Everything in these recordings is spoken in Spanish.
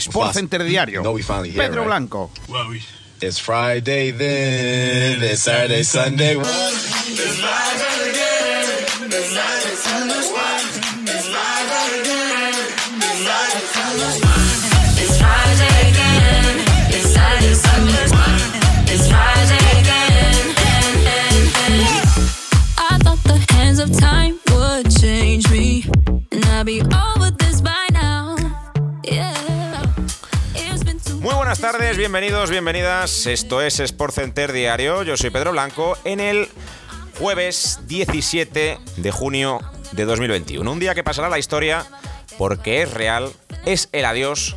Sport Center Diario. Pedro Blanco. It's Friday then, it's Saturday, Sunday. It's Friday again, it's Saturday, Sunday. Tardes, bienvenidos, bienvenidas. Esto es Sport Center Diario. Yo soy Pedro Blanco en el jueves 17 de junio de 2021. Un día que pasará la historia porque es real, es el adiós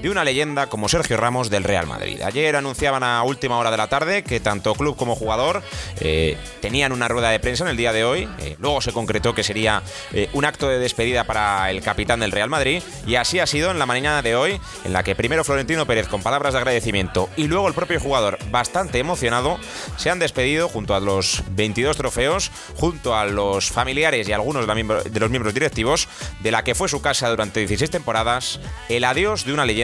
de una leyenda como Sergio Ramos del Real Madrid. Ayer anunciaban a última hora de la tarde que tanto club como jugador eh, tenían una rueda de prensa en el día de hoy. Eh, luego se concretó que sería eh, un acto de despedida para el capitán del Real Madrid y así ha sido en la mañana de hoy, en la que primero Florentino Pérez con palabras de agradecimiento y luego el propio jugador bastante emocionado se han despedido junto a los 22 trofeos, junto a los familiares y algunos de, los miembros directivos de la que fue su casa durante 16 temporadas, el adiós de una leyenda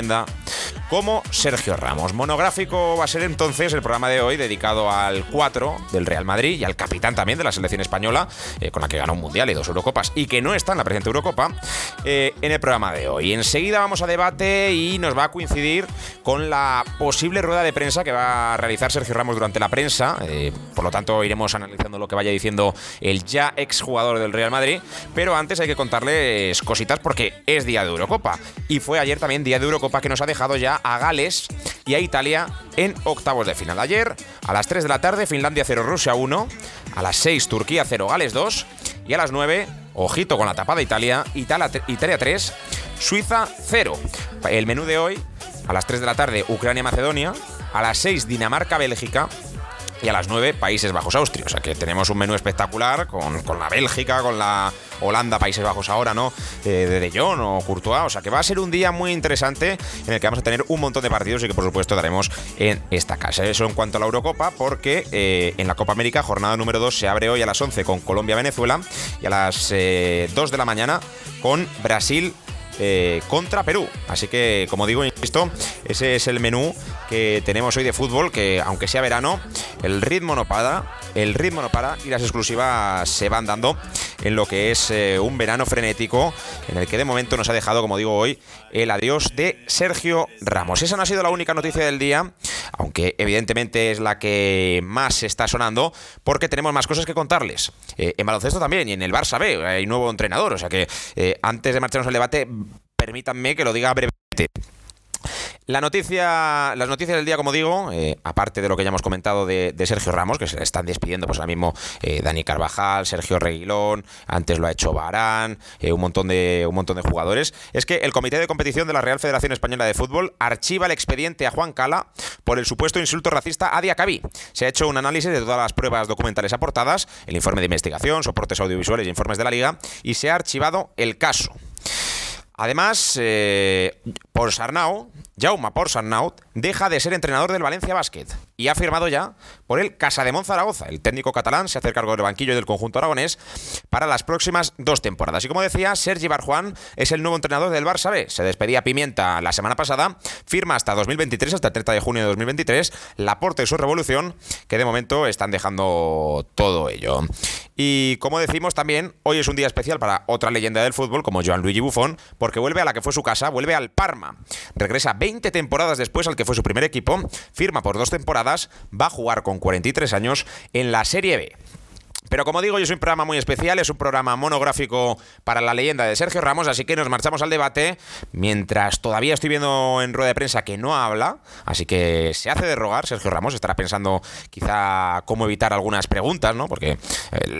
como Sergio Ramos. Monográfico va a ser entonces el programa de hoy dedicado al 4 del Real Madrid y al capitán también de la selección española, eh, con la que ganó un mundial y dos Eurocopas y que no está en la presente Eurocopa, eh, en el programa de hoy. Enseguida vamos a debate y nos va a coincidir con la posible rueda de prensa que va a realizar Sergio Ramos durante la prensa. Eh, por lo tanto, iremos analizando lo que vaya diciendo el ya exjugador del Real Madrid. Pero antes hay que contarles cositas porque es día de Eurocopa. Y fue ayer también día de Eurocopa que nos ha dejado ya a Gales y a Italia en octavos de final. Ayer, a las 3 de la tarde, Finlandia 0, Rusia 1. A las 6, Turquía 0, Gales 2. Y a las 9, ojito con la tapada Italia, Italia, Italia 3, Suiza 0. El menú de hoy, a las 3 de la tarde, Ucrania-Macedonia. A las 6, Dinamarca-Bélgica y a las 9 Países Bajos Austria. O sea que tenemos un menú espectacular con, con la Bélgica, con la Holanda, Países Bajos ahora, ¿no? Eh, de De Jong o Courtois. O sea que va a ser un día muy interesante en el que vamos a tener un montón de partidos y que por supuesto daremos en esta casa. Eso en cuanto a la Eurocopa, porque eh, en la Copa América, jornada número 2, se abre hoy a las 11 con Colombia-Venezuela y a las eh, 2 de la mañana con Brasil eh, contra Perú. Así que, como digo, insisto, ese es el menú que tenemos hoy de fútbol, que aunque sea verano, el ritmo no para, el ritmo no para y las exclusivas se van dando en lo que es eh, un verano frenético en el que de momento nos ha dejado, como digo hoy, el adiós de Sergio Ramos. Esa no ha sido la única noticia del día, aunque evidentemente es la que más está sonando, porque tenemos más cosas que contarles. Eh, en baloncesto también y en el Barça B hay nuevo entrenador, o sea que eh, antes de marcharnos al debate, permítanme que lo diga brevemente. La noticia, las noticias del día, como digo, eh, aparte de lo que ya hemos comentado de, Sergio Ramos, que se están despidiendo, pues ahora mismo eh, Dani Carvajal, Sergio Reguilón, antes lo ha hecho Barán, eh, un montón de un montón de jugadores, es que el Comité de Competición de la Real Federación Española de Fútbol archiva el expediente a Juan Cala por el supuesto insulto racista a Diacabí. Se ha hecho un análisis de todas las pruebas documentales aportadas, el informe de investigación, soportes audiovisuales y informes de la Liga, y se ha archivado el caso. Además, eh, por Sarnau, Jaume por Sarnau, deja de ser entrenador del Valencia Basket y ha firmado ya por el Casa de Zaragoza. El técnico catalán se hace cargo del banquillo del conjunto aragonés para las próximas dos temporadas. Y como decía, Sergi Barjuan es el nuevo entrenador del Barça. Se despedía Pimienta la semana pasada, firma hasta 2023, hasta el 30 de junio de 2023, Laporte y su revolución, que de momento están dejando todo ello. Y como decimos también, hoy es un día especial para otra leyenda del fútbol como Joan Luigi Buffon, porque vuelve a la que fue su casa, vuelve al Parma. Regresa 20 temporadas después al que fue su primer equipo, firma por dos temporadas, va a jugar con 43 años en la Serie B. Pero como digo, es un programa muy especial, es un programa monográfico para la leyenda de Sergio Ramos, así que nos marchamos al debate mientras todavía estoy viendo en rueda de prensa que no habla, así que se hace de rogar, Sergio Ramos estará pensando quizá cómo evitar algunas preguntas, ¿no? Porque eh,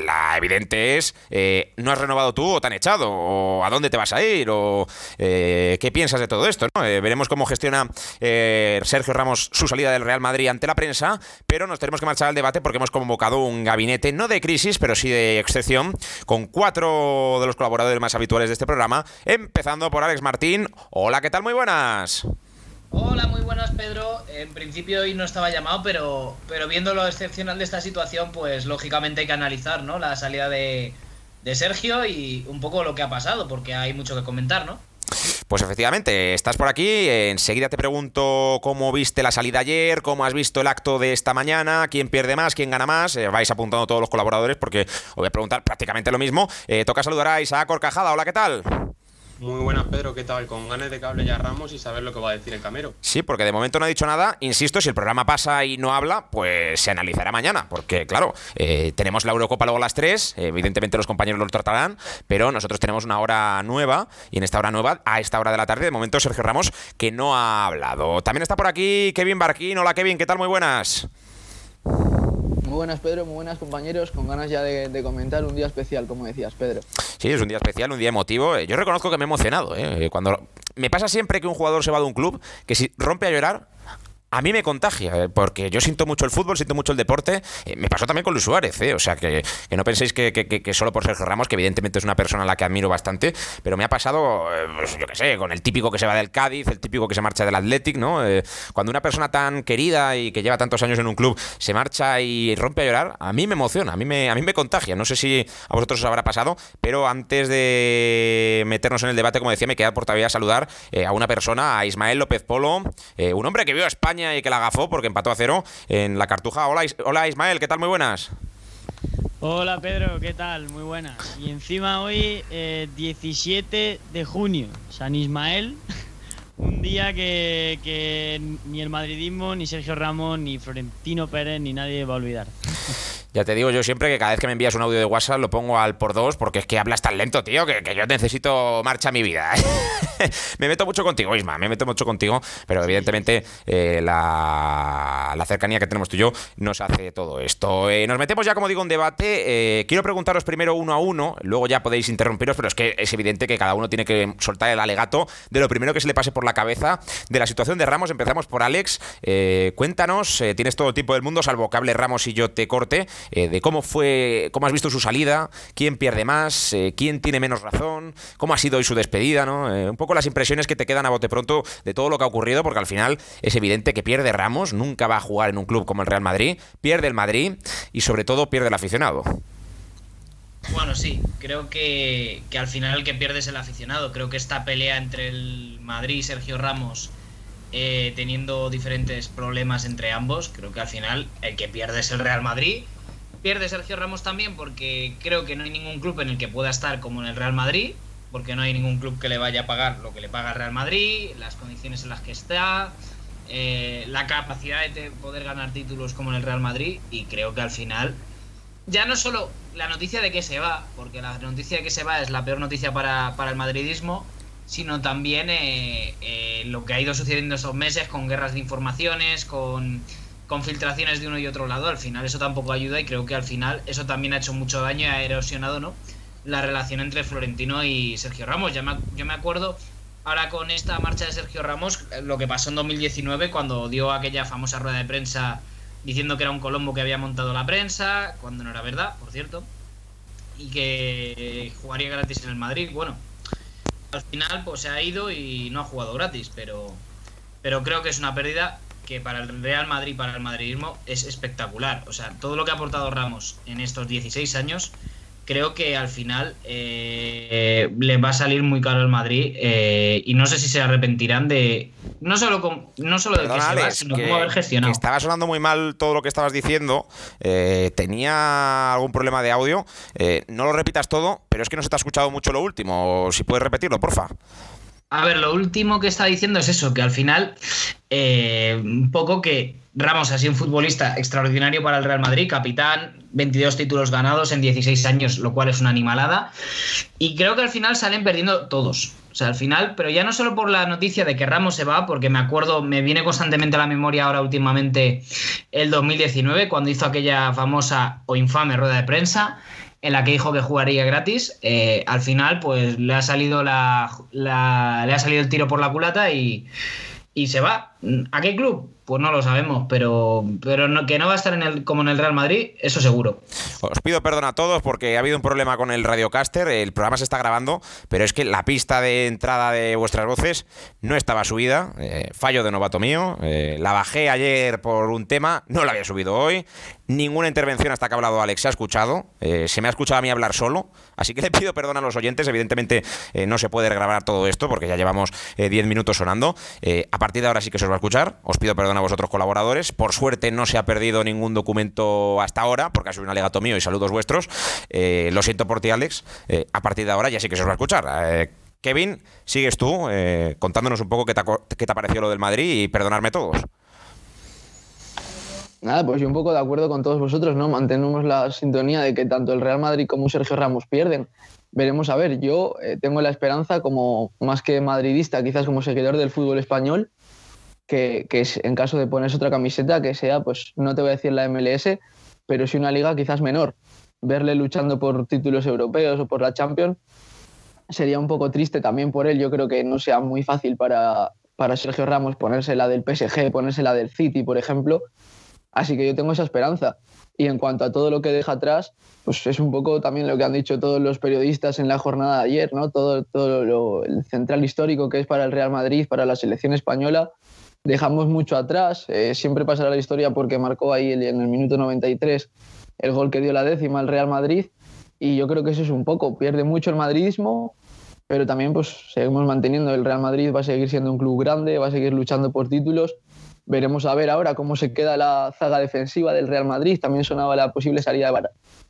la evidente es, eh, ¿no has renovado tú o te han echado? ¿O a dónde te vas a ir? ¿O eh, qué piensas de todo esto? ¿no? Veremos cómo gestiona Sergio Ramos su salida del Real Madrid ante la prensa, pero nos tenemos que marchar al debate porque hemos convocado un gabinete no de crisis, pero sí de excepción, con cuatro de los colaboradores más habituales de este programa, empezando por Alex Martín. Hola, ¿qué tal? Muy buenas. Hola, muy buenas Pedro. En principio hoy no estaba llamado, pero, pero viendo lo excepcional de esta situación, pues lógicamente hay que analizar ¿no? la salida de, de Sergio y un poco lo que ha pasado, porque hay mucho que comentar, ¿no? Pues efectivamente, estás por aquí. Enseguida te pregunto cómo viste la salida ayer, cómo has visto el acto de esta mañana, quién pierde más, quién gana más. Eh, vais apuntando todos los colaboradores porque os voy a preguntar prácticamente lo mismo. Eh, toca saludar a Isaac Orcajada. Hola, ¿qué tal? Muy buenas, Pedro, ¿qué tal? Con ganas de cable ya Ramos y saber lo que va a decir el Camero. Sí, porque de momento no ha dicho nada. Insisto, si el programa pasa y no habla, pues se analizará mañana. Porque, claro, eh, tenemos la Eurocopa luego a las 3. Evidentemente los compañeros lo tratarán, pero nosotros tenemos una hora nueva. Y en esta hora nueva, a esta hora de la tarde, de momento Sergio Ramos, que no ha hablado. También está por aquí Kevin Barquín. Hola, Kevin, ¿qué tal? Muy buenas. Muy buenas, Pedro, muy buenas compañeros, con ganas ya de, comentar un día especial, como decías, Pedro. Sí, es un día especial, un día emotivo. Eh, yo reconozco que me he emocionado. ¿eh? Cuando me pasa siempre que un jugador se va de un club, que si rompe a llorar, a mí me contagia, eh, porque yo siento mucho el fútbol, siento mucho el deporte. Eh, me pasó también con Luis Suárez, eh, o sea, que, no penséis que, solo por Sergio Ramos, que evidentemente es una persona a la que admiro bastante, pero me ha pasado, pues, yo qué sé, con el típico que se va del Cádiz, el típico que se marcha del Athletic, ¿no? cuando una persona tan querida y que lleva tantos años en un club se marcha y rompe a llorar, a mí me emociona, a mí me, a mí me contagia. No sé si a vosotros os habrá pasado, pero antes de meternos en el debate, como decía, me queda por todavía saludar a una persona, a Ismael López Polo, un hombre que vio a España y que la agafó porque empató a cero en la Cartuja. Hola, hola Ismael, ¿qué tal? Muy buenas. Hola Pedro, ¿qué tal? Muy buenas. Y encima hoy, 17 eh, de junio, San Ismael, un día que, que, ni el madridismo, ni Sergio Ramos, ni Florentino Pérez, ni nadie va a olvidar. Ya te digo yo siempre que cada vez que me envías un audio de WhatsApp lo pongo al por dos porque es que hablas tan lento, tío, que, yo necesito marcha mi vida. me meto mucho contigo, Isma, me meto mucho contigo, pero evidentemente eh, la, cercanía que tenemos tú y yo nos hace todo esto. Eh, nos metemos ya, como digo, en debate. Eh, quiero preguntaros primero uno a uno, luego ya podéis interrumpiros, pero es que es evidente que cada uno tiene que soltar el alegato de lo primero que se le pase por la cabeza de la situación de Ramos. Empezamos por Alex. cuéntanos, tienes todo el tiempo del mundo, salvo que hable Ramos y yo te corte. Eh, de cómo fue, cómo has visto su salida, quién pierde más, eh, quién tiene menos razón, cómo ha sido hoy su despedida, ¿no? Eh, un poco las impresiones que te quedan a bote pronto de todo lo que ha ocurrido, porque al final es evidente que pierde Ramos, nunca va a jugar en un club como el Real Madrid, pierde el Madrid y sobre todo pierde el aficionado. Bueno, sí, creo que, que, al final el que pierde es el aficionado. Creo que esta pelea entre el Madrid y Sergio Ramos eh, teniendo diferentes problemas entre ambos. Creo que al final el que pierde es el Real Madrid. Pierde Sergio Ramos también porque creo que no hay ningún club en el que pueda estar como en el Real Madrid, porque no hay ningún club que le vaya a pagar lo que le paga el Real Madrid, las condiciones en las que está, eh, la capacidad de poder ganar títulos como en el Real Madrid y creo que al final ya no solo la noticia de que se va, porque la noticia de que se va es la peor noticia para, para el madridismo, sino también eh, eh, lo que ha ido sucediendo estos meses con guerras de informaciones, con, con, filtraciones de uno y otro lado. Al final eso tampoco ayuda y creo que al final eso también ha hecho mucho daño y ha erosionado ¿no? la relación entre Florentino y Sergio Ramos. Ya yo me acuerdo ahora con esta marcha de Sergio Ramos lo que pasó en 2019 cuando dio aquella famosa rueda de prensa diciendo que era un Colombo que había montado la prensa, cuando no era verdad, por cierto, y que jugaría gratis en el Madrid. Bueno, al final pues se ha ido y no ha jugado gratis, pero, pero creo que es una pérdida que para el Real Madrid, para el madridismo, es espectacular. O sea, todo lo que ha aportado Ramos en estos 16 años creo que al final eh, le va a salir muy caro al Madrid eh, y no sé si se arrepentirán de no solo no solo de que se va, sino cómo haber gestionado. estaba sonando muy mal todo lo que estabas diciendo. Eh, tenía algún problema de audio. no lo repitas todo, pero es que no se te ha escuchado mucho lo último. Si puedes repetirlo, porfa. A ver, lo último que está diciendo es eso, que al final, un poco que Ramos ha sido un futbolista extraordinario para el Real Madrid, capitán, 22 títulos ganados en 16 años, lo cual es una animalada. Y creo que al final salen perdiendo todos. O sea, al final, pero ya no solo por la noticia de que Ramos se va, porque me acuerdo, me viene constantemente a la memoria ahora últimamente el 2019, cuando hizo aquella famosa o infame rueda de prensa en la que dijo que jugaría gratis. Eh, al final, pues le ha salido la, le ha salido el tiro por la culata y y se va. ¿A qué club? Pues no lo sabemos, pero, pero que no va a estar en el, como en el Real Madrid, eso seguro. Os pido perdón a todos porque ha habido un problema con el Radiocaster, el programa se está grabando, pero es que la pista de entrada de vuestras voces no estaba subida, eh, fallo de novato mío, eh, la bajé ayer por un tema, no la había subido hoy, ninguna intervención hasta que ha hablado Alex se ha escuchado, eh, se me ha escuchado a mí hablar solo, así que le pido perdón a los oyentes, evidentemente no se puede grabar todo esto porque ya llevamos 10 minutos sonando, a partir de ahora sí que se os va a escuchar, os pido perdón a vosotros colaboradores. Por suerte no se ha perdido ningún documento hasta ahora, porque ha sido un alegato mío y saludos vuestros. Eh, lo siento por ti, Alex. Eh, a partir de ahora ya sí que se os va a escuchar. Eh, Kevin, sigues tú contándonos un poco qué te, qué te ha parecido lo del Madrid y perdonarme todos. Nada, pues yo un poco de acuerdo con todos vosotros, ¿no? Mantenemos la sintonía de que tanto el Real Madrid como Sergio Ramos pierden. Veremos a ver, yo tengo la esperanza como más que madridista, quizás como seguidor del fútbol español, que, en caso de ponerse otra camiseta, que sea, pues no te voy a decir la MLS, pero sí una liga quizás menor. Verle luchando por títulos europeos o por la Champions sería un poco triste también por él. Yo creo que no sea muy fácil para, para Sergio Ramos ponerse la del PSG, ponerse la del City, por ejemplo. Así que yo tengo esa esperanza. Y en cuanto a todo lo que deja atrás, pues es un poco también lo que han dicho todos los periodistas en la jornada de ayer, ¿no? Todo, todo lo, el central histórico que es para el Real Madrid, para la selección española, dejamos mucho atrás. Eh, siempre pasará la historia porque marcó ahí en el minuto 93 el gol que dio la décima al Real Madrid. Y yo creo que eso es un poco. Pierde mucho el madridismo, pero también pues seguimos manteniendo. El Real Madrid va a seguir siendo un club grande, va a seguir luchando por títulos. Veremos a ver ahora cómo se queda la zaga defensiva del Real Madrid. También sonaba la posible salida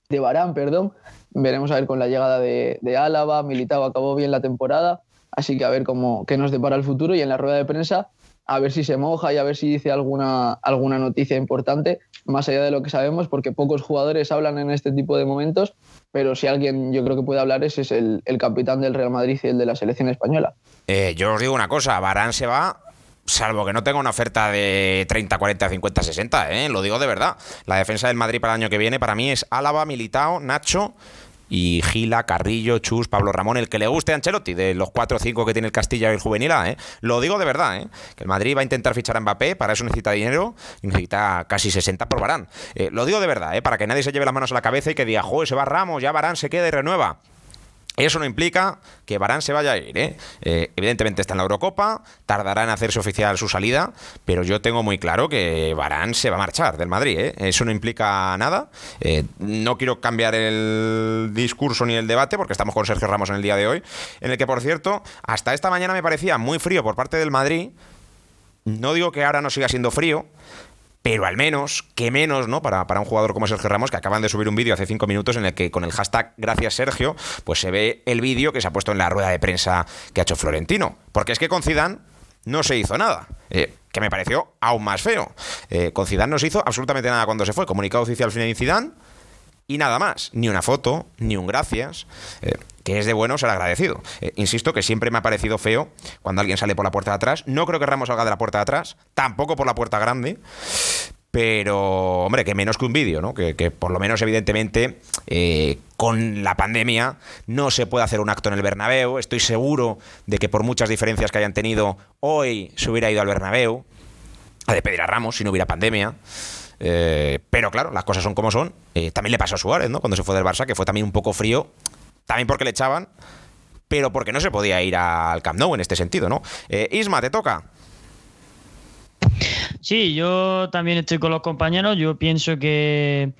de Barán. perdón. Veremos a ver con la llegada de, de Álava. Militao acabó bien la temporada. Así que a ver cómo, qué nos depara el futuro. Y en la rueda de prensa a ver si se moja y a ver si dice alguna, alguna noticia importante, más allá de lo que sabemos, porque pocos jugadores hablan en este tipo de momentos, pero si alguien yo creo que puede hablar ese es el, capitán del Real Madrid y el de la selección española. Eh, yo os digo una cosa, Barán se va salvo que no tenga una oferta de 30, 40, 50, 60, lo digo de verdad. La defensa del Madrid para el año que viene para mí es Álava, Militao, Nacho y Gila, Carrillo, Chus, Pablo Ramón, el que le guste a Ancelotti, de los 4 o 5 que tiene el Castilla y el Juvenil ¿eh? Lo digo de verdad, ¿eh? Que el Madrid va a intentar fichar a Mbappé, para eso necesita dinero, necesita casi 60 por Barán. Eh, lo digo de verdad, ¿eh? Para que nadie se lleve las manos a la cabeza y que diga, joder, se va Ramos, ya Barán se queda y renueva. Eso no implica que Barán se vaya a ir. ¿eh? ¿eh? evidentemente está en la Eurocopa, tardará en hacerse oficial su salida, pero yo tengo muy claro que Barán se va a marchar del Madrid. ¿eh? Eso no implica nada. Eh, no quiero cambiar el discurso ni el debate, porque estamos con Sergio Ramos en el día de hoy, en el que, por cierto, hasta esta mañana me parecía muy frío por parte del Madrid. No digo que ahora no siga siendo frío, pero al menos, que menos, ¿no? Para, para un jugador como Sergio Ramos, que acaban de subir un vídeo hace cinco minutos en el que con el hashtag Gracias Sergio, pues se ve el vídeo que se ha puesto en la rueda de prensa que ha hecho Florentino. Porque es que con Zidane no se hizo nada. Eh, que me pareció aún más feo. Eh, con Zidane no se hizo absolutamente nada cuando se fue. Comunicado oficial final de Zidane y nada más. Ni una foto, ni un gracias. Eh, que es de bueno ser agradecido. Eh, insisto que siempre me ha parecido feo cuando alguien sale por la puerta de atrás. No creo que Ramos salga de la puerta de atrás, tampoco por la puerta grande. Pero, hombre, que menos que un vídeo, ¿no? Que, por lo menos, evidentemente, eh, con la pandemia no se puede hacer un acto en el Bernabéu. Estoy seguro de que por muchas diferencias que hayan tenido, hoy se hubiera ido al Bernabéu a despedir a Ramos si no hubiera pandemia. Eh, pero claro, las cosas son como son. también le pasó a Suárez, ¿no? Cuando se fue del Barça, que fue también un poco frío también porque le echaban, pero porque no se podía ir al Camp Nou en este sentido, ¿no? Eh, Isma, te toca. Sí, yo también estoy con los compañeros. Yo pienso que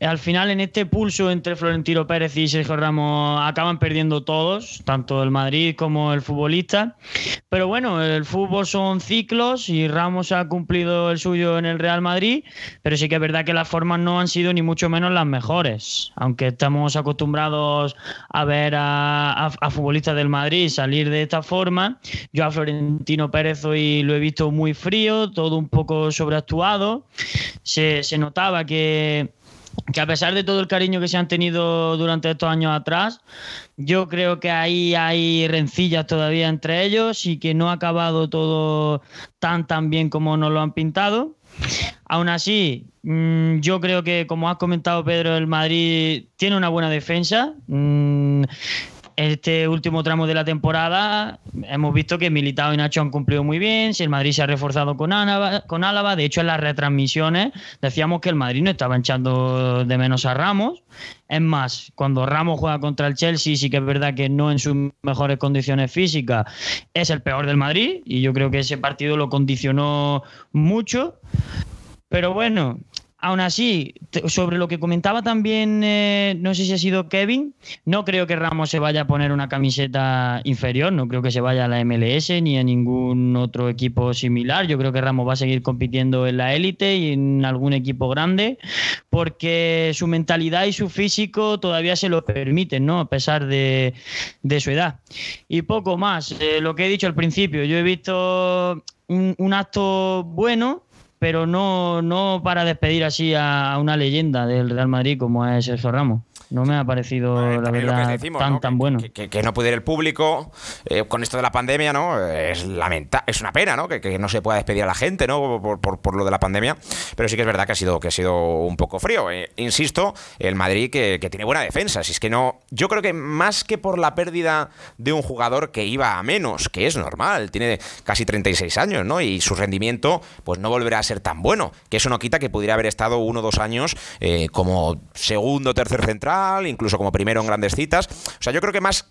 al final en este pulso entre Florentino Pérez y Sergio Ramos acaban perdiendo todos, tanto el Madrid como el futbolista. Pero bueno, el fútbol son ciclos y Ramos ha cumplido el suyo en el Real Madrid, pero sí que es verdad que las formas no han sido ni mucho menos las mejores. Aunque estamos acostumbrados a ver a, futbolistas del Madrid salir de esta forma, yo a Florentino Pérez hoy lo he visto muy frío, todo un poco sobreactuado. Se, notaba que que a pesar de todo el cariño que se han tenido durante estos años atrás, yo creo que ahí hay rencillas todavía entre ellos y que no ha acabado todo tan tan bien como nos lo han pintado. Aún así, mm, yo creo que, como has comentado Pedro, el Madrid tiene una buena defensa. Este último tramo de la temporada hemos visto que Militao y Nacho han cumplido muy bien, si el Madrid se ha reforzado con Álava, con Álava, de hecho en las retransmisiones decíamos que el Madrid no estaba echando de menos a Ramos, es más, cuando Ramos juega contra el Chelsea sí que es verdad que no en sus mejores condiciones físicas es el peor del Madrid y yo creo que ese partido lo condicionó mucho, pero bueno, Aún así, sobre lo que comentaba también, eh, no sé si ha sido Kevin, no creo que Ramos se vaya a poner una camiseta inferior, no creo que se vaya a la MLS ni a ningún otro equipo similar. Yo creo que Ramos va a seguir compitiendo en la élite y en algún equipo grande, porque su mentalidad y su físico todavía se lo permiten, ¿no? A pesar de, su edad. Y poco más, eh, lo que he dicho al principio, yo he visto un acto bueno pero no, no para despedir así a una leyenda del Real Madrid como es Sergio Ramos no me ha parecido, la verdad, tan, tan bueno. Que, no pudiera el público eh, con esto de la pandemia, ¿no? Es lamenta es una pena, ¿no? Que, no se pueda despedir a la gente, ¿no? Por, lo de la pandemia. Pero sí que es verdad que ha sido, que ha sido un poco frío. Eh, insisto, el Madrid que, tiene buena defensa. Si es que no. Yo creo que más que por la pérdida de un jugador que iba a menos, que es normal, tiene casi 36 años, ¿no? Y su rendimiento, pues no volverá a ser tan bueno. Que eso no quita que pudiera haber estado uno o dos años eh, como segundo o tercer central incluso como primero en grandes citas. O sea, yo creo que más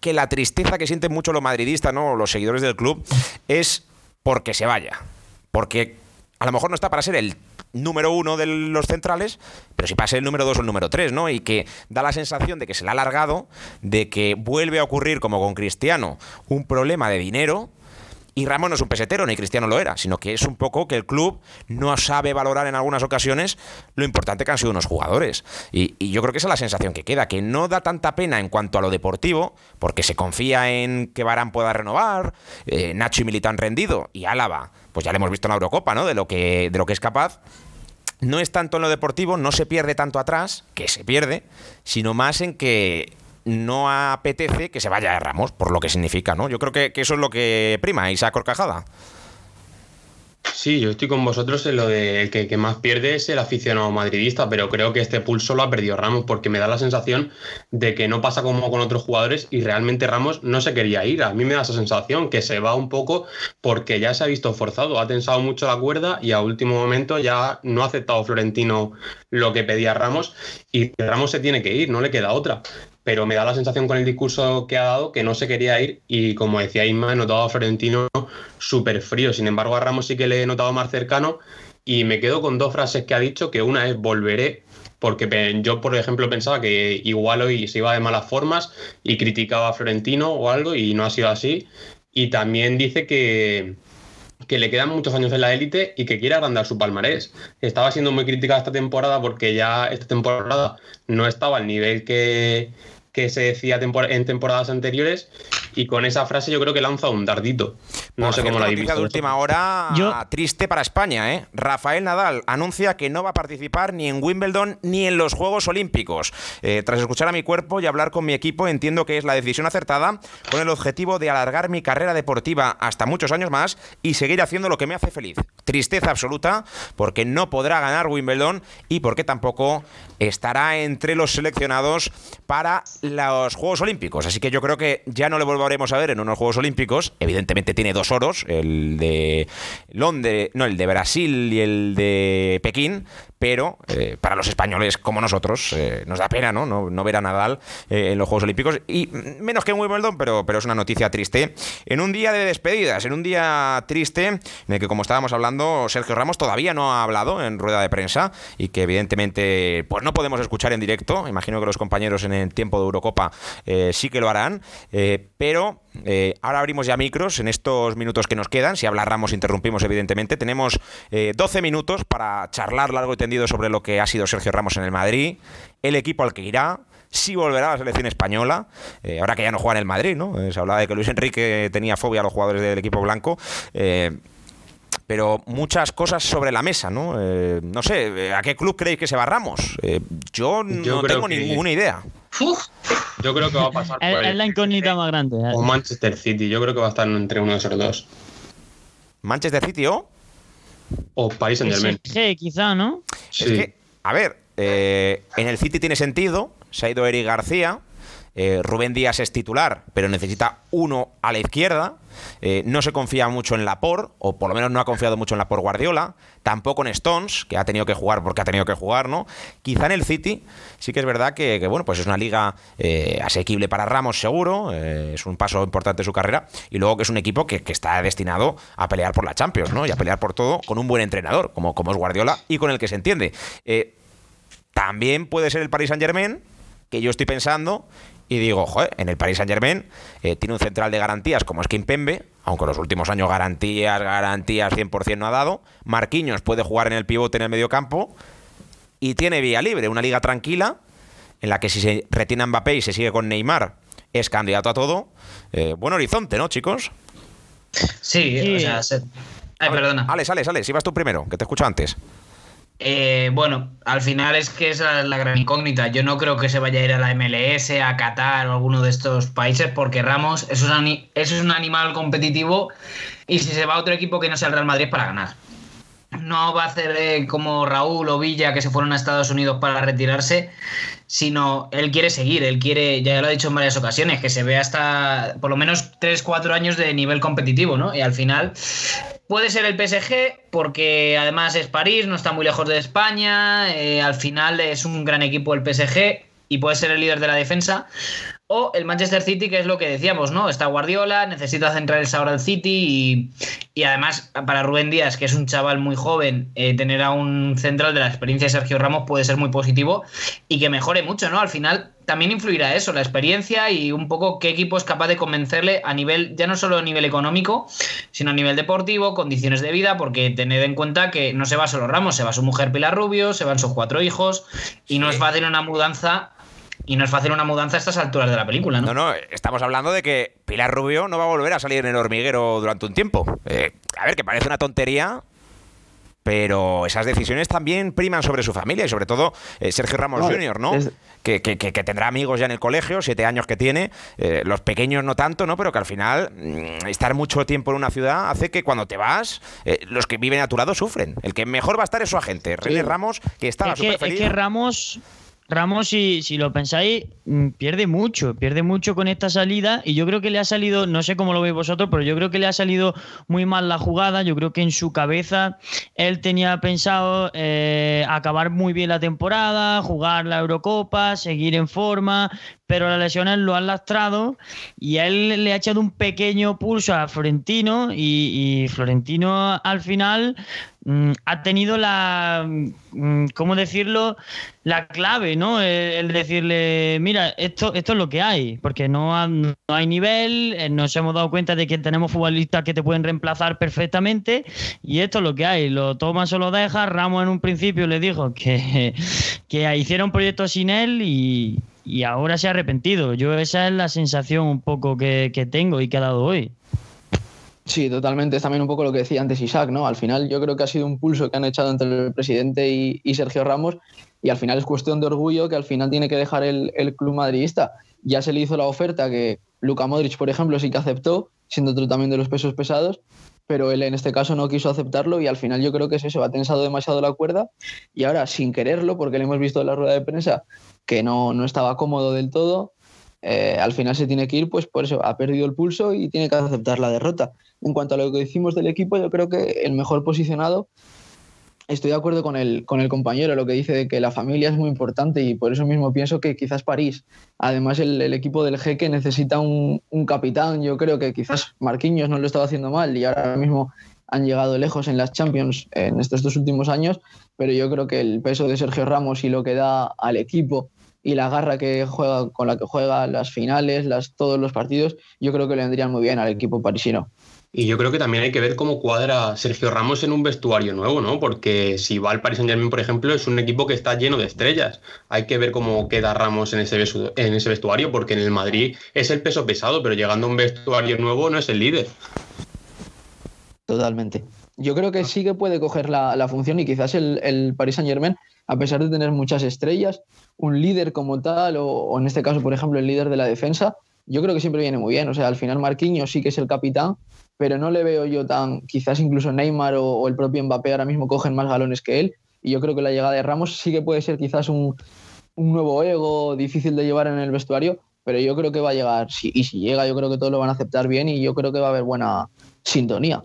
que la tristeza que sienten mucho los madridistas, ¿no? los seguidores del club, es porque se vaya. Porque a lo mejor no está para ser el número uno de los centrales, pero si ser el número dos o el número tres, ¿no? Y que da la sensación de que se le ha alargado, de que vuelve a ocurrir como con Cristiano un problema de dinero y Ramos no es un pesetero, ni Cristiano lo era, sino que es un poco que el club no sabe valorar en algunas ocasiones lo importante que han sido unos jugadores. Y, yo creo que esa es la sensación que queda, que no da tanta pena en cuanto a lo deportivo, porque se confía en que Barán pueda renovar, eh, Nacho y Militán rendido, y Álava, pues ya le hemos visto en la Eurocopa, ¿no? De lo que es capaz no es tanto en lo deportivo, no se pierde tanto atrás, que se pierde, sino más en que no apetece que se vaya a Ramos, por lo que significa, ¿no? Yo creo que, eso es lo que prima, Isaac Corcajada. Sí, yo estoy con vosotros en lo de que, que más pierde es el aficionado madridista, pero creo que este pulso lo ha perdido Ramos porque me da la sensación de que no pasa como con otros jugadores y realmente Ramos no se quería ir. A mí me da esa sensación que se va un poco porque ya se ha visto forzado, ha tensado mucho la cuerda y a último momento ya no ha aceptado Florentino lo que pedía Ramos y Ramos se tiene que ir, no le queda otra pero me da la sensación con el discurso que ha dado que no se quería ir y como decía Isma, he notado a Florentino súper frío. Sin embargo, a Ramos sí que le he notado más cercano y me quedo con dos frases que ha dicho, que una es volveré, porque yo, por ejemplo, pensaba que igual hoy se iba de malas formas y criticaba a Florentino o algo y no ha sido así. Y también dice que, que le quedan muchos años en la élite y que quiere agrandar su palmarés. Estaba siendo muy crítica esta temporada porque ya esta temporada no estaba al nivel que, que se decía en temporadas anteriores y con esa frase yo creo que lanza un dardito. No sé cómo la habéis de última hora triste para España, ¿eh? Rafael Nadal anuncia que no va a participar ni en Wimbledon ni en los Juegos Olímpicos. Eh, tras escuchar a mi cuerpo y hablar con mi equipo, entiendo que es la decisión acertada con el objetivo de alargar mi carrera deportiva hasta muchos años más y seguir haciendo lo que me hace feliz. Tristeza absoluta porque no podrá ganar Wimbledon y porque tampoco estará entre los seleccionados para los Juegos Olímpicos. Así que yo creo que ya no le volveremos a ver en unos Juegos Olímpicos. Evidentemente tiene dos el de Londres, no, el de Brasil y el de Pekín, pero eh, para los españoles como nosotros eh, nos da pena ¿no? No, ver a Nadal eh, en los Juegos Olímpicos y menos que en Wimbledon, pero, pero es una noticia triste. En un día de despedidas, en un día triste en el que como estábamos hablando, Sergio Ramos todavía no ha hablado en rueda de prensa y que evidentemente pues no podemos escuchar en directo. Imagino que los compañeros en el tiempo de Eurocopa sí que lo harán, pero ahora abrimos ya micros en estos minutos que nos quedan. Si habla Ramos interrumpimos evidentemente. Tenemos 12 minutos para charlar largo y sobre lo que ha sido Sergio Ramos en el Madrid, el equipo al que irá, si volverá a la selección española, eh, ahora que ya no juega en el Madrid, ¿no? Eh, se hablaba de que Luis Enrique tenía fobia a los jugadores del equipo blanco. Eh, pero muchas cosas sobre la mesa, ¿no? no sé, ¿a qué club creéis que se va Ramos? yo no tengo ninguna idea. Yo creo que va a pasar por Es la incógnita más grande. O Manchester City, yo creo que va a estar entre uno de esos dos. ¿Manchester City o? O Paris Saint Germain. Sí, quizá, ¿no? Es que, a ver, eh, en el City tiene sentido, se ha ido Eric García. Eh, Rubén Díaz es titular, pero necesita uno a la izquierda. Eh, no se confía mucho en Lapor, o por lo menos no ha confiado mucho en Lapor Guardiola. Tampoco en Stones, que ha tenido que jugar porque ha tenido que jugar, ¿no? Quizá en el City sí que es verdad que, bueno, pues es una liga eh, asequible para Ramos, seguro. es un paso importante de su carrera. Y luego que es un equipo que, está destinado a pelear por la Champions, ¿no? Y a pelear por todo con un buen entrenador, como, como es Guardiola, y con el que se entiende. también puede ser el Paris Saint Germain, que yo estoy pensando y digo, joder, en el Paris Saint Germain eh, tiene un central de garantías como es Pembe, aunque en los últimos años garantías, garantías 100% no ha dado. Marquinhos puede jugar en el pivote en el medio campo y tiene vía libre, una liga tranquila en la que si se retiene Mbappé y se sigue con Neymar es candidato a todo. Eh, buen horizonte, ¿no, chicos? Sí, o sea, Ay, perdona. Ale, sale, sale, si vas tú primero, que te escucho antes. Eh, bueno, al final es que es la, gran incógnita. Yo no creo que se vaya a ir a la MLS, a Qatar o alguno de estos países, porque Ramos eso es, un animal competitivo y si se va a otro equipo que no sea el Real Madrid para ganar. No va a hacer eh, como Raúl o Villa que se fueron a Estados Unidos para retirarse, sino él quiere seguir, él quiere, ya lo ha dicho en varias ocasiones, que se vea hasta por lo menos 3-4 años de nivel competitivo, ¿no? Y al final Puede ser el PSG, porque además es París, no está muy lejos de España, eh, al final es un gran equipo el PSG y puede ser el líder de la defensa. O el Manchester City, que es lo que decíamos, ¿no? Está Guardiola, necesita centrales ahora el City y, además para Rubén Díaz, que es un chaval muy joven, eh, tener a un central de la experiencia de Sergio Ramos puede ser muy positivo y que mejore mucho, ¿no? Al final también influirá eso, la experiencia y un poco qué equipo es capaz de convencerle a nivel, ya no solo a nivel económico, sino a nivel deportivo, condiciones de vida, porque tened en cuenta que no se va solo Ramos, se va su mujer Pilar Rubio, se van sus cuatro hijos y no es fácil una mudanza y no es fácil una mudanza a estas alturas de la película, ¿no? No, no, estamos hablando de que Pilar Rubio no va a volver a salir en el hormiguero durante un tiempo. Eh, a ver, que parece una tontería, pero esas decisiones también priman sobre su familia y sobre todo eh, Sergio Ramos Jr., ¿no? Que, tendrá amigos ya en el colegio, siete años que tiene, eh, los pequeños no tanto, ¿no? Pero que al final mm, estar mucho tiempo en una ciudad hace que cuando te vas, los que viven a tu lado sufren. El que mejor va a estar es su agente, René Ramos, que estaba súper feliz. Es que Ramos Ramos, si, si, lo pensáis, mm, pierde mucho, pierde mucho con esta salida y yo creo que le ha salido, no sé cómo lo veis vosotros, pero yo creo que le ha salido muy mal la jugada, yo creo que en su cabeza él tenía pensado eh, acabar muy bien la temporada, jugar la Eurocopa, seguir en forma, pero las lesiones lo han lastrado y él le ha echado un pequeño pulso a Florentino y, Florentino al final ha tenido la, mm, ¿cómo decirlo? La clave, ¿no? El, decirle, mira, esto, esto es lo que hay, porque no, hay nivel, eh, nos hemos dado cuenta de que tenemos futbolistas que te pueden reemplazar perfectamente y esto es lo que hay. Lo toma o lo deja. Ramos en un principio le dijo que, que hiciera un proyecto sin él y y ahora se ha arrepentido. Yo esa es la sensación un poco que, tengo y que ha dado hoy. Sí, totalmente. Es también un poco lo que decía antes Isaac, ¿no? Al final yo creo que ha sido un pulso que han echado entre el presidente y, Sergio Ramos y al final es cuestión de orgullo que al final tiene que dejar el, club madridista. Ya se le hizo la oferta que Luka Modric, por ejemplo, sí que aceptó, siendo otro también de los pesos pesados, pero él en este caso no quiso aceptarlo y al final yo creo que es eso, ha tensado demasiado la cuerda y ahora sin quererlo, porque le hemos visto en la rueda de prensa que no, no estaba cómodo del todo, eh, al final se tiene que ir, pues por eso ha perdido el pulso y tiene que aceptar la derrota. En cuanto a lo que decimos del equipo, yo creo que el mejor posicionado, estoy de acuerdo con el, con el compañero, lo que dice de que la familia es muy importante y por eso mismo pienso que quizás París, además el, equipo del jeque necesita un, un, capitán, yo creo que quizás Marquinhos no lo estaba haciendo mal y ahora mismo han llegado lejos en las Champions en estos dos últimos años, pero yo creo que el peso de Sergio Ramos y lo que da al equipo y la garra que juega con la que juega las finales, las, todos los partidos, yo creo que le vendrían muy bien al equipo parisino. Y yo creo que también hay que ver cómo cuadra Sergio Ramos en un vestuario nuevo, ¿no? Porque si va al Paris Saint Germain, por ejemplo, es un equipo que está lleno de estrellas. Hay que ver cómo queda Ramos en ese, en ese vestuario, porque en el Madrid es el peso pesado, pero llegando a un vestuario nuevo no es el líder. Totalmente. Yo creo que sí que puede coger la, función y quizás el, el Paris Saint Germain a pesar de tener muchas estrellas, un líder como tal, o, en este caso, por ejemplo, el líder de la defensa, yo creo que siempre viene muy bien. O sea, al final Marquinhos sí que es el capitán, pero no le veo yo tan, quizás incluso Neymar o, el propio Mbappé ahora mismo cogen más galones que él. Y yo creo que la llegada de Ramos sí que puede ser quizás un, un nuevo ego difícil de llevar en el vestuario, pero yo creo que va a llegar, y si llega, yo creo que todos lo van a aceptar bien y yo creo que va a haber buena sintonía.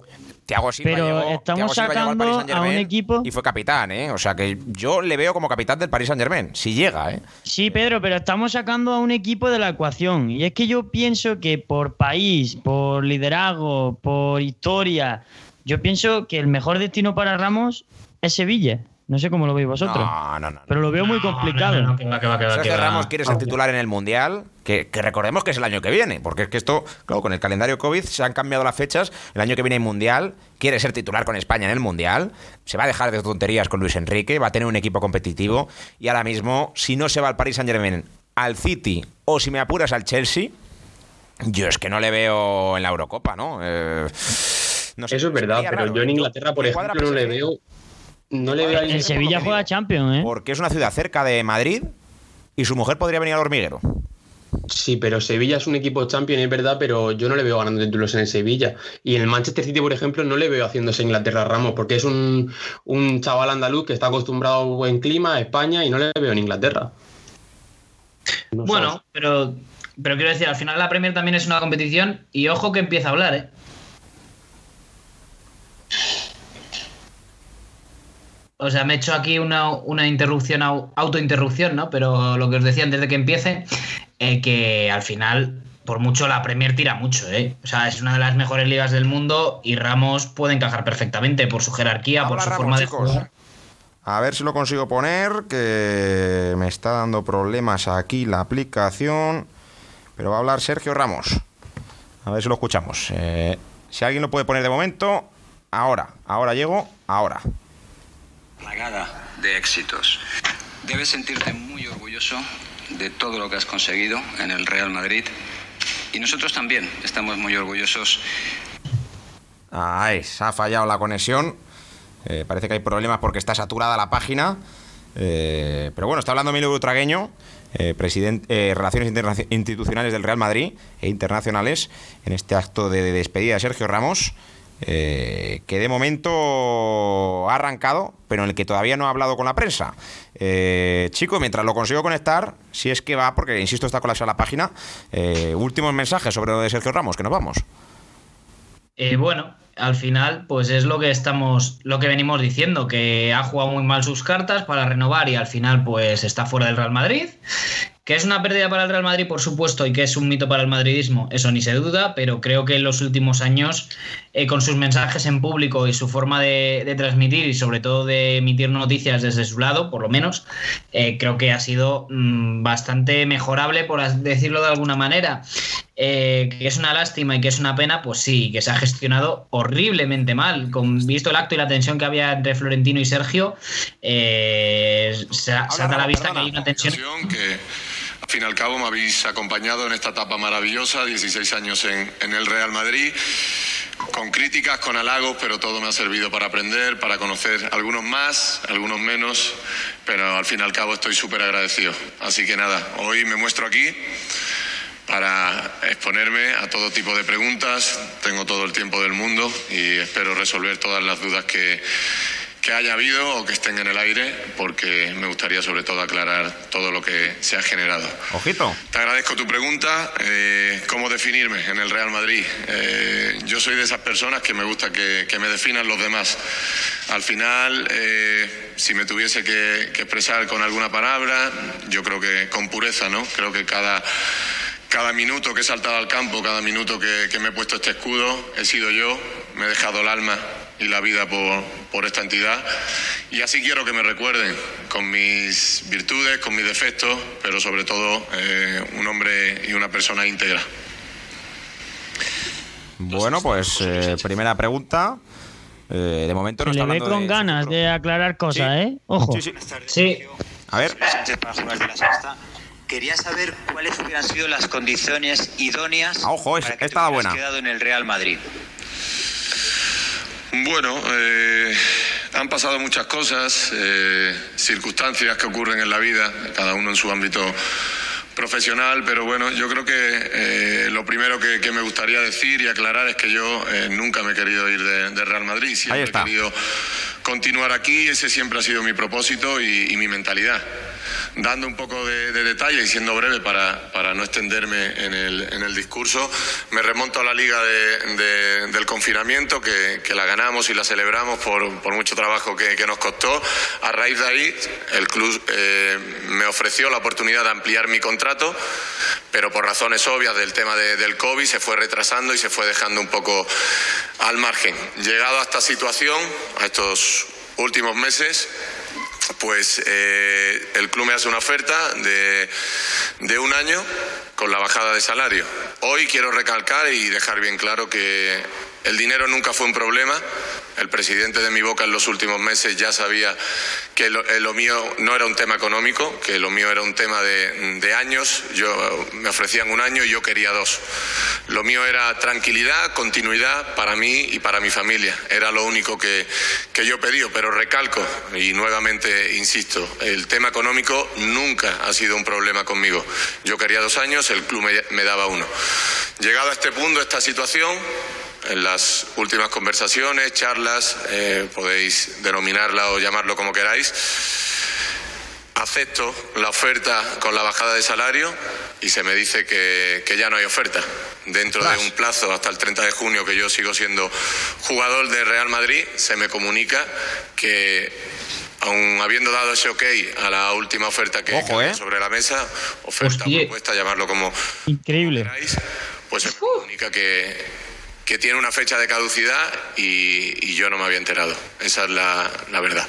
Thiago Silva Pero llegó- estamos Thiago Silva llegó al sacando a un equipo- Y fue capitán, ¿eh? O sea que yo le veo como capitán del Paris Saint Germain. Si llega, ¿eh? Sí, Pedro, pero estamos sacando a un equipo de la ecuación. Y es que yo pienso que por país, por liderazgo, por historia, yo pienso que el mejor destino para Ramos es Sevilla. No sé cómo lo veis vosotros. No, no, no. Pero lo veo muy No, no, complicado. no, no, que va, que va, que va, Sergio que va. Ramos quiere ser titular en el Mundial, que, que recordemos que es el año que viene, porque es que esto, claro, con el calendario COVID se han cambiado las fechas, el año que viene hay Mundial, quiere ser titular con España en el Mundial, se va a dejar de tonterías con Luis Enrique, va a tener un equipo competitivo y ahora mismo, si no se va al Paris Saint Germain, al City o si me apuras al Chelsea, yo es que no le veo en la Eurocopa, ¿no? Eh, no sé, Eso es verdad, pero raro. yo en Inglaterra, por ejemplo, no le veo. No le veo a En Sevilla juega Champions, ¿eh? Porque es una ciudad cerca de Madrid y su mujer podría venir al hormiguero. Sí, pero Sevilla es un equipo champion, es verdad, pero yo no le veo ganando títulos en el Sevilla. Y en el Manchester City, por ejemplo, no le veo haciéndose Inglaterra a Ramos, porque es un, un chaval andaluz que está acostumbrado a buen clima, a España, y no le veo en Inglaterra. No. Bueno, pero, pero quiero decir, al final la Premier también es una competición y ojo que empieza a hablar, ¿eh? O sea, me he hecho aquí una, una interrupción, au- autointerrupción, ¿no? Pero lo que os decía antes de que empiece, eh, que al final, por mucho, la Premier tira mucho, ¿eh? O sea, es una de las mejores ligas del mundo y Ramos puede encajar perfectamente por su jerarquía, por su Ramos, forma de chicos. jugar. A ver si lo consigo poner, que me está dando problemas aquí la aplicación. Pero va a hablar Sergio Ramos. A ver si lo escuchamos. Eh, si alguien lo puede poner de momento, ahora. Ahora llego, ahora. Plagada de éxitos. Debes sentirte muy orgulloso de todo lo que has conseguido en el Real Madrid y nosotros también estamos muy orgullosos Ay, se ha fallado la conexión. Eh, parece que hay problemas porque está saturada la página. Eh, pero bueno, está hablando Emilio Butragueño, eh, presidente eh, Relaciones Institucionales del Real Madrid e Internacionales, en este acto de despedida de Sergio Ramos, eh, que de momento ha arrancado, pero en el que todavía no ha hablado con la prensa. Eh, chico, mientras lo consigo conectar, si es que va, porque insisto, está colapsada la página, eh, últimos mensajes sobre lo de Sergio Ramos, que nos vamos. Eh, bueno, al final, pues es lo que estamos, lo que venimos diciendo, que ha jugado muy mal sus cartas para renovar y al final, pues está fuera del Real Madrid. Que es una pérdida para el Real Madrid, por supuesto, y que es un mito para el madridismo, eso ni se duda, pero creo que en los últimos años, eh, con sus mensajes en público y su forma de, de transmitir y sobre todo de emitir noticias desde su lado, por lo menos, eh, creo que ha sido mm, bastante mejorable, por decirlo de alguna manera. Eh, que es una lástima y que es una pena, pues sí, que se ha gestionado horriblemente mal. Con, visto el acto y la tensión que había entre Florentino y Sergio, eh, se, Habla, da la vista que hay una tensión. Que fin y al cabo me habéis acompañado en esta etapa maravillosa, 16 años en, en el Real Madrid, con críticas, con halagos, pero todo me ha servido para aprender, para conocer algunos más, algunos menos, pero al fin y al cabo estoy súper agradecido. Así que nada, hoy me muestro aquí para exponerme a todo tipo de preguntas, tengo todo el tiempo del mundo y espero resolver todas las dudas que, que haya habido o que estén en el aire, porque me gustaría sobre todo aclarar todo lo que se ha generado. Ojito. Te agradezco tu pregunta. eh, ¿Cómo definirme en el Real Madrid? Eh, yo soy de esas personas que me gusta que, que me definan los demás. Al final, eh, si me tuviese que, que expresar con alguna palabra, yo creo que con pureza, ¿no? Creo que cada, cada minuto que he saltado al campo, cada minuto que, que me he puesto este escudo, he sido yo, me he dejado el alma y la vida por, por esta entidad. Y así quiero que me recuerden, con mis virtudes, con mis defectos, pero sobre todo eh, un hombre y una persona íntegra. Bueno, pues eh, primera pregunta. Eh, de momento no Se está le ve hablando con de- ganas de aclarar cosas, Sí. ¿eh? Ojo. Sí, sí. Sí, A ver, Sánchez para jugar de la sexta. Quería saber cuáles hubieran sido las condiciones idóneas Ah, ojo, es- para que esta buena. quedado en el Real Madrid. Bueno, eh, han pasado muchas cosas, eh, circunstancias que ocurren en la vida, cada uno en su ámbito profesional, pero bueno, yo creo que eh, lo primero que, que me gustaría decir y aclarar es que yo eh, nunca me he querido ir de, de Real Madrid, siempre he querido continuar aquí, ese siempre ha sido mi propósito y, y mi mentalidad. Dando un poco de, detalle y siendo breve para, para no extenderme en el, en el, discurso, me remonto a la liga del confinamiento, que, que, la ganamos y la celebramos por, por mucho trabajo que, que, nos costó. A raíz de ahí, el club eh, me ofreció la oportunidad de ampliar mi contrato, pero por razones obvias del tema del COVID se fue retrasando y se fue dejando un poco al margen. Llegado a esta situación, a estos últimos meses, pues eh, el club me hace una oferta de, de, un año con la bajada de salario. Hoy quiero recalcar y dejar bien claro que el dinero nunca fue un problema. El presidente de mi boca en los últimos meses ya sabía que lo, eh, mío no era un tema económico, que lo mío era un tema de, años. Yo me ofrecían un año y yo quería dos. Lo mío era tranquilidad, continuidad para mí y para mi familia. Era lo único que, que yo pedí, pero recalco y nuevamente insisto, el tema económico nunca ha sido un problema conmigo. Yo quería dos años, el club me, me daba uno. Llegado a este punto, esta situación, en las últimas conversaciones, charlas, eh, podéis denominarla o llamarlo como queráis. Acepto la oferta con la bajada de salario y se me dice que, ya no hay oferta. Dentro de un plazo hasta el 30 de junio que yo sigo siendo jugador de Real Madrid, se me comunica que aun habiendo dado ese ok a la última oferta que Ojo, eh. sobre la mesa, oferta, propuesta, llamarlo como, Increíble. pues se me comunica que, que tiene una fecha de caducidad y, yo no me había enterado. Esa es la, la verdad.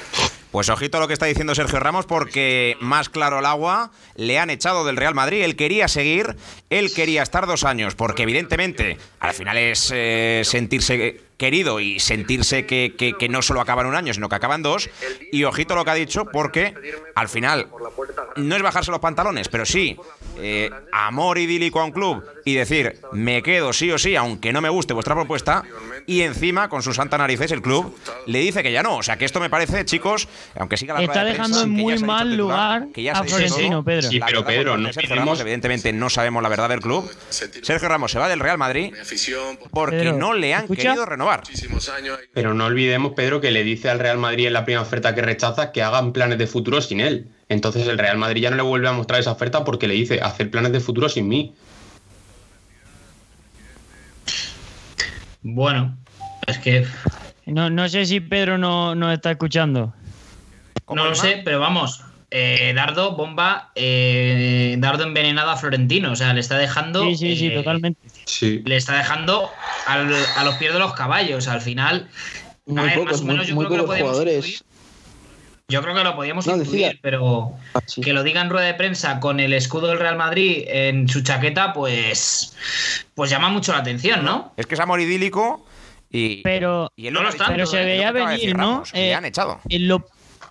Pues ojito lo que está diciendo Sergio Ramos porque más claro el agua, le han echado del Real Madrid, él quería seguir, él quería estar dos años, porque evidentemente al final es eh, sentirse querido y sentirse que, que, no solo acaban un año, sino que acaban dos. Y ojito lo que ha dicho, porque al final no es bajarse los pantalones, pero sí eh, amor idílico a un club y decir, me quedo sí o sí, aunque no me guste vuestra propuesta, y encima, con sus santa narices, el club le dice que ya no. O sea, que esto me parece, chicos, aunque siga la Está dejando en muy mal lugar a Florentino, Pedro. Sí, pero Pedro, no evidentemente no sabemos la verdad del club. Sergio Ramos se va del Real Madrid porque no le han querido renovar. Pero no olvidemos, Pedro, que le dice al Real Madrid en la primera oferta que rechaza que hagan planes de futuro sin él. Entonces el Real Madrid ya no le vuelve a mostrar esa oferta porque le dice hacer planes de futuro sin mí. Bueno, es que. No, no sé si Pedro no nos está escuchando. No lo sé, pero vamos. Eh, Dardo, bomba, eh, Dardo envenenado a Florentino. O sea, le está dejando. Sí, sí, sí, eh, totalmente. Le está dejando a los pies de los caballos. Al final. Muy pocos, muy, jugadores. Yo creo que lo podíamos no, pero ah, que lo diga en rueda de prensa con el escudo del Real Madrid en su chaqueta, pues, pues llama mucho la atención, ¿no? Es que es amor idílico y, pero, no lo está, pero se veía venir, ¿no? Eh, han echado. En lo,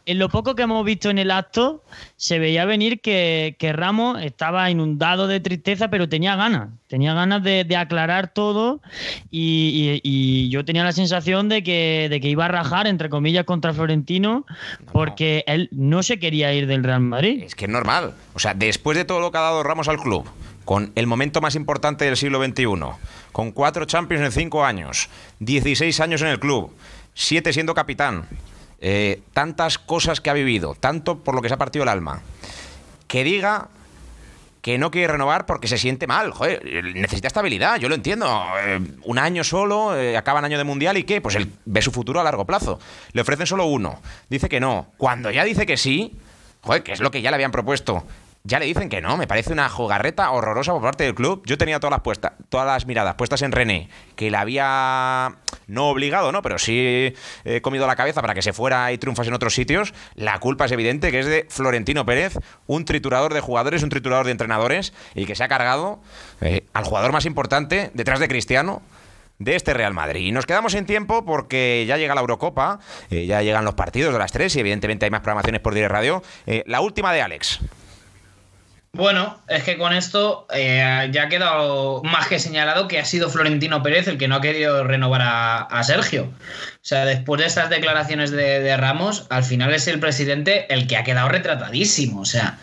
en lo poco que hemos visto en el acto, se veía venir que, Ramos estaba inundado de tristeza, pero tenía ganas. Tenía ganas de, aclarar todo y, yo tenía la sensación de que, de que iba a rajar, entre comillas, contra Florentino, porque él no se quería ir del Real Madrid. Es que es normal. O sea, después de todo lo que ha dado Ramos al club, con el momento más importante del siglo XXI, con cuatro Champions en cinco años, 16 años en el club, siete siendo capitán, eh, tantas cosas que ha vivido, tanto por lo que se ha partido el alma, que diga que no quiere renovar porque se siente mal. Joder, necesita estabilidad, yo lo entiendo. Eh, un año solo, eh, acaba el año de mundial y qué? Pues él ve su futuro a largo plazo. Le ofrecen solo uno. Dice que no. Cuando ya dice que sí, joder, que es lo que ya le habían propuesto ya le dicen que no, me parece una jugarreta horrorosa por parte del club. Yo tenía todas las puestas, todas las miradas puestas en René, que le había no obligado, ¿no? Pero sí he comido la cabeza para que se fuera y triunfase en otros sitios. La culpa es evidente que es de Florentino Pérez, un triturador de jugadores, un triturador de entrenadores, y que se ha cargado eh, al jugador más importante detrás de Cristiano de este Real Madrid. Y nos quedamos en tiempo porque ya llega la Eurocopa, eh, ya llegan los partidos de las tres y evidentemente hay más programaciones por Dire Radio. Eh, la última de Alex. Bueno, es que con esto eh, ya ha quedado más que señalado que ha sido Florentino Pérez el que no ha querido renovar a, Sergio. O sea, después de estas declaraciones de, Ramos, al final es el presidente el que ha quedado retratadísimo. O sea,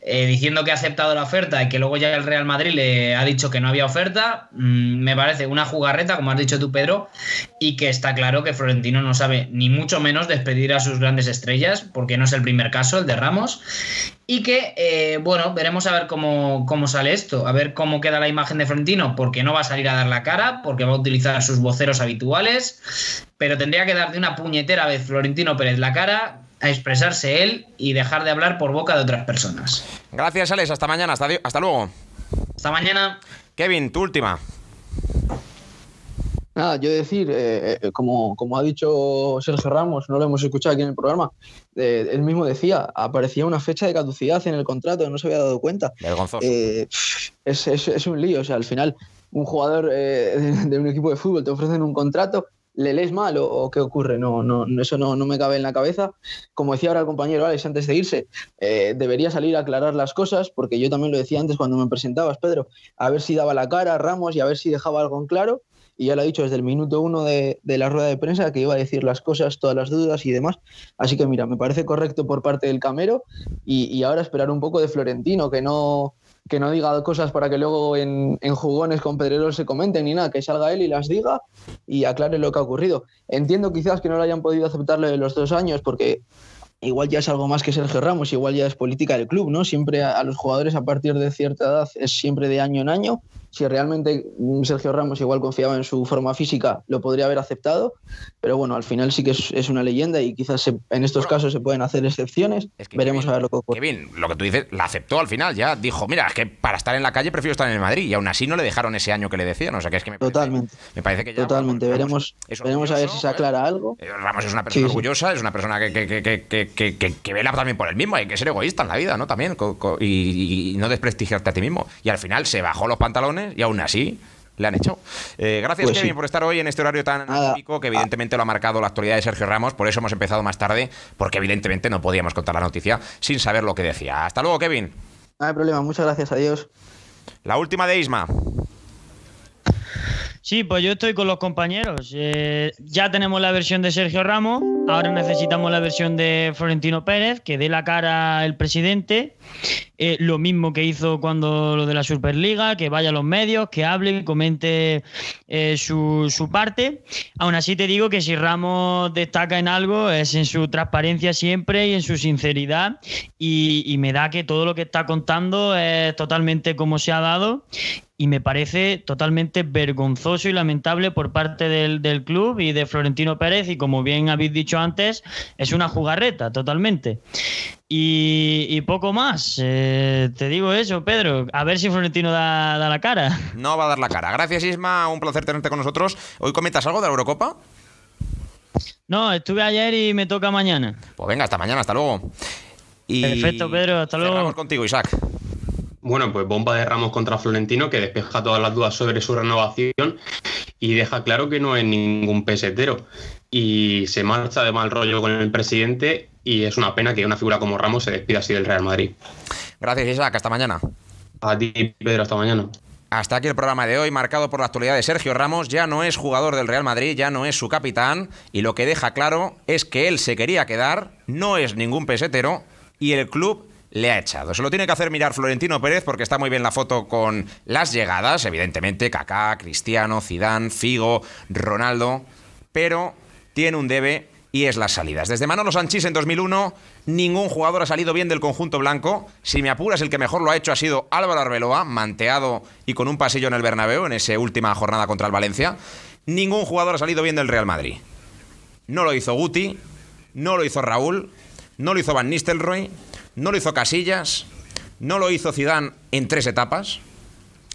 eh, diciendo que ha aceptado la oferta y que luego ya el Real Madrid le ha dicho que no había oferta, mm, me parece una jugarreta, como has dicho tú, Pedro, y que está claro que Florentino no sabe ni mucho menos despedir a sus grandes estrellas, porque no es el primer caso, el de Ramos. Y que, eh, bueno, veremos a ver cómo, cómo, sale esto, a ver cómo queda la imagen de Florentino, porque no va a salir a dar la cara, porque va a utilizar sus voceros habituales, pero tendría que dar de una puñetera vez Florentino Pérez la cara, a expresarse él y dejar de hablar por boca de otras personas. Gracias, Alex. Hasta mañana. Hasta, hasta luego. Hasta mañana. Kevin, tu última. Nada, yo decir, eh, eh, como, como ha dicho Sergio Ramos, no lo hemos escuchado aquí en el programa, eh, él mismo decía, aparecía una fecha de caducidad en el contrato, no se había dado cuenta. es, es, un lío, o sea, al final un jugador de, un equipo de fútbol te ofrecen un contrato, le lees mal o, qué ocurre, no, no, eso no, no, me cabe en la cabeza. Como decía ahora el compañero Alex antes de irse, debería salir a aclarar las cosas, porque yo también lo decía antes cuando me presentabas, Pedro, a ver si daba la cara a Ramos y a ver si dejaba algo en claro y ya lo ha dicho desde el minuto uno de, la rueda de prensa que iba a decir las cosas, todas las dudas y demás. Así que mira, me parece correcto por parte del Camero y, ahora esperar un poco de Florentino, que no, que no diga cosas para que luego en, jugones con Pedreros se comenten ni nada, que salga él y las diga y aclare lo que ha ocurrido. Entiendo quizás que no lo hayan podido aceptarle los dos años porque igual ya es algo más que Sergio Ramos, igual ya es política del club, ¿no? Siempre a, los jugadores a partir de cierta edad es siempre de año en año si realmente Sergio Ramos igual confiaba en su forma física, lo podría haber aceptado, pero bueno, al final sí que es, una leyenda y quizás en estos casos se pueden hacer excepciones. Veremos a ver lo que ocurre. Kevin, lo que tú dices, la aceptó al final, ya dijo, mira, es que para estar en la calle prefiero estar en el Madrid y aún así no le dejaron ese año que le decían, o sea que es que me parece, Totalmente. Me parece que ya, Totalmente, veremos, veremos a ver si se aclara algo. Eh, Ramos es una persona orgullosa, es una persona que, que, vela también por el mismo, hay que ser egoísta en la vida, ¿no? También, y no desprestigiarte a ti mismo. Y al final se bajó los pantalones y aún así le han hecho. Eh, gracias, pues Kevin, por estar hoy en este horario tan típico que evidentemente lo ha marcado la actualidad de Sergio Ramos. Por eso hemos empezado más tarde, porque evidentemente no podíamos contar la noticia sin saber lo que decía. Hasta luego, Kevin. No hay problema, muchas gracias, adiós. La última de Isma. Sí, pues yo estoy con los compañeros. Eh, ya tenemos la versión de Sergio Ramos, ahora necesitamos la versión de Florentino Pérez, que dé la cara el presidente. Eh, lo mismo que hizo cuando lo de la Superliga, que vaya a los medios, que hable, y comente eh, su, parte. Aún así te digo que si Ramos destaca en algo es en su transparencia siempre y en su sinceridad. Y, y me da que todo lo que está contando es totalmente como se ha dado y me parece totalmente vergonzoso y lamentable por parte del, club y de Florentino Pérez y como bien habéis dicho antes, es una jugarreta totalmente. Y, poco más, eh, te digo eso, Pedro, a ver si Florentino da, la cara. No va a dar la cara. Gracias Isma, un placer tenerte con nosotros. ¿Hoy comentas algo de la Eurocopa? No, estuve ayer y me toca mañana. Pues venga, hasta mañana, hasta luego. Perfecto, Pedro, hasta luego. Vamos contigo, Isaac. Bueno, pues bomba de Ramos contra Florentino que despeja todas las dudas sobre su renovación y deja claro que no es ningún pesetero. Y se marcha de mal rollo con el presidente y es una pena que una figura como Ramos se despida así del Real Madrid. Gracias Isaac, hasta mañana. A ti, Pedro, hasta mañana. Hasta aquí el programa de hoy, marcado por la actualidad de Sergio Ramos. Ya no es jugador del Real Madrid, ya no es su capitán. Y lo que deja claro es que él se quería quedar, no es ningún pesetero. Y el club le ha echado. Se lo tiene que hacer mirar Florentino Pérez porque está muy bien la foto con las llegadas, evidentemente Kaká, Cristiano, Zidane, Figo, Ronaldo, pero tiene un debe y es las salidas. Desde Manolo Sanchís en 2001, ningún jugador ha salido bien del conjunto blanco. Si me apuras, el que mejor lo ha hecho ha sido Álvaro Arbeloa, manteado y con un pasillo en el Bernabéu en esa última jornada contra el Valencia. Ningún jugador ha salido bien del Real Madrid. No lo hizo Guti, no lo hizo Raúl, no lo hizo Van Nistelrooy, no lo hizo Casillas, no lo hizo Zidane en tres etapas,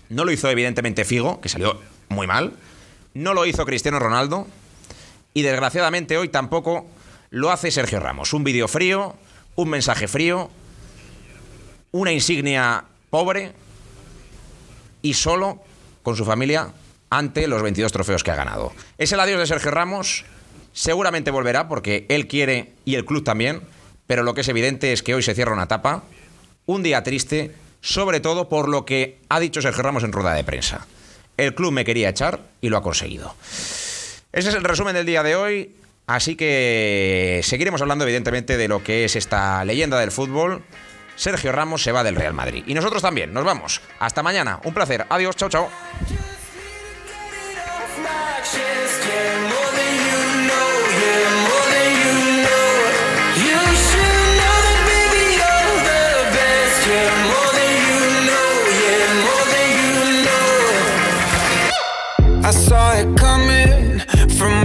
no lo hizo evidentemente Figo, que salió muy mal, no lo hizo Cristiano Ronaldo y desgraciadamente hoy tampoco lo hace Sergio Ramos. Un vídeo frío, un mensaje frío, una insignia pobre y solo con su familia ante los 22 trofeos que ha ganado. Es el adiós de Sergio Ramos. Seguramente volverá porque él quiere y el club también pero lo que es evidente es que hoy se cierra una etapa, un día triste, sobre todo por lo que ha dicho Sergio Ramos en rueda de prensa. El club me quería echar y lo ha conseguido. Ese es el resumen del día de hoy. Así que seguiremos hablando evidentemente de lo que es esta leyenda del fútbol. Sergio Ramos se va del Real Madrid. Y nosotros también, nos vamos. Hasta mañana. Un placer. Adiós, chao, chao.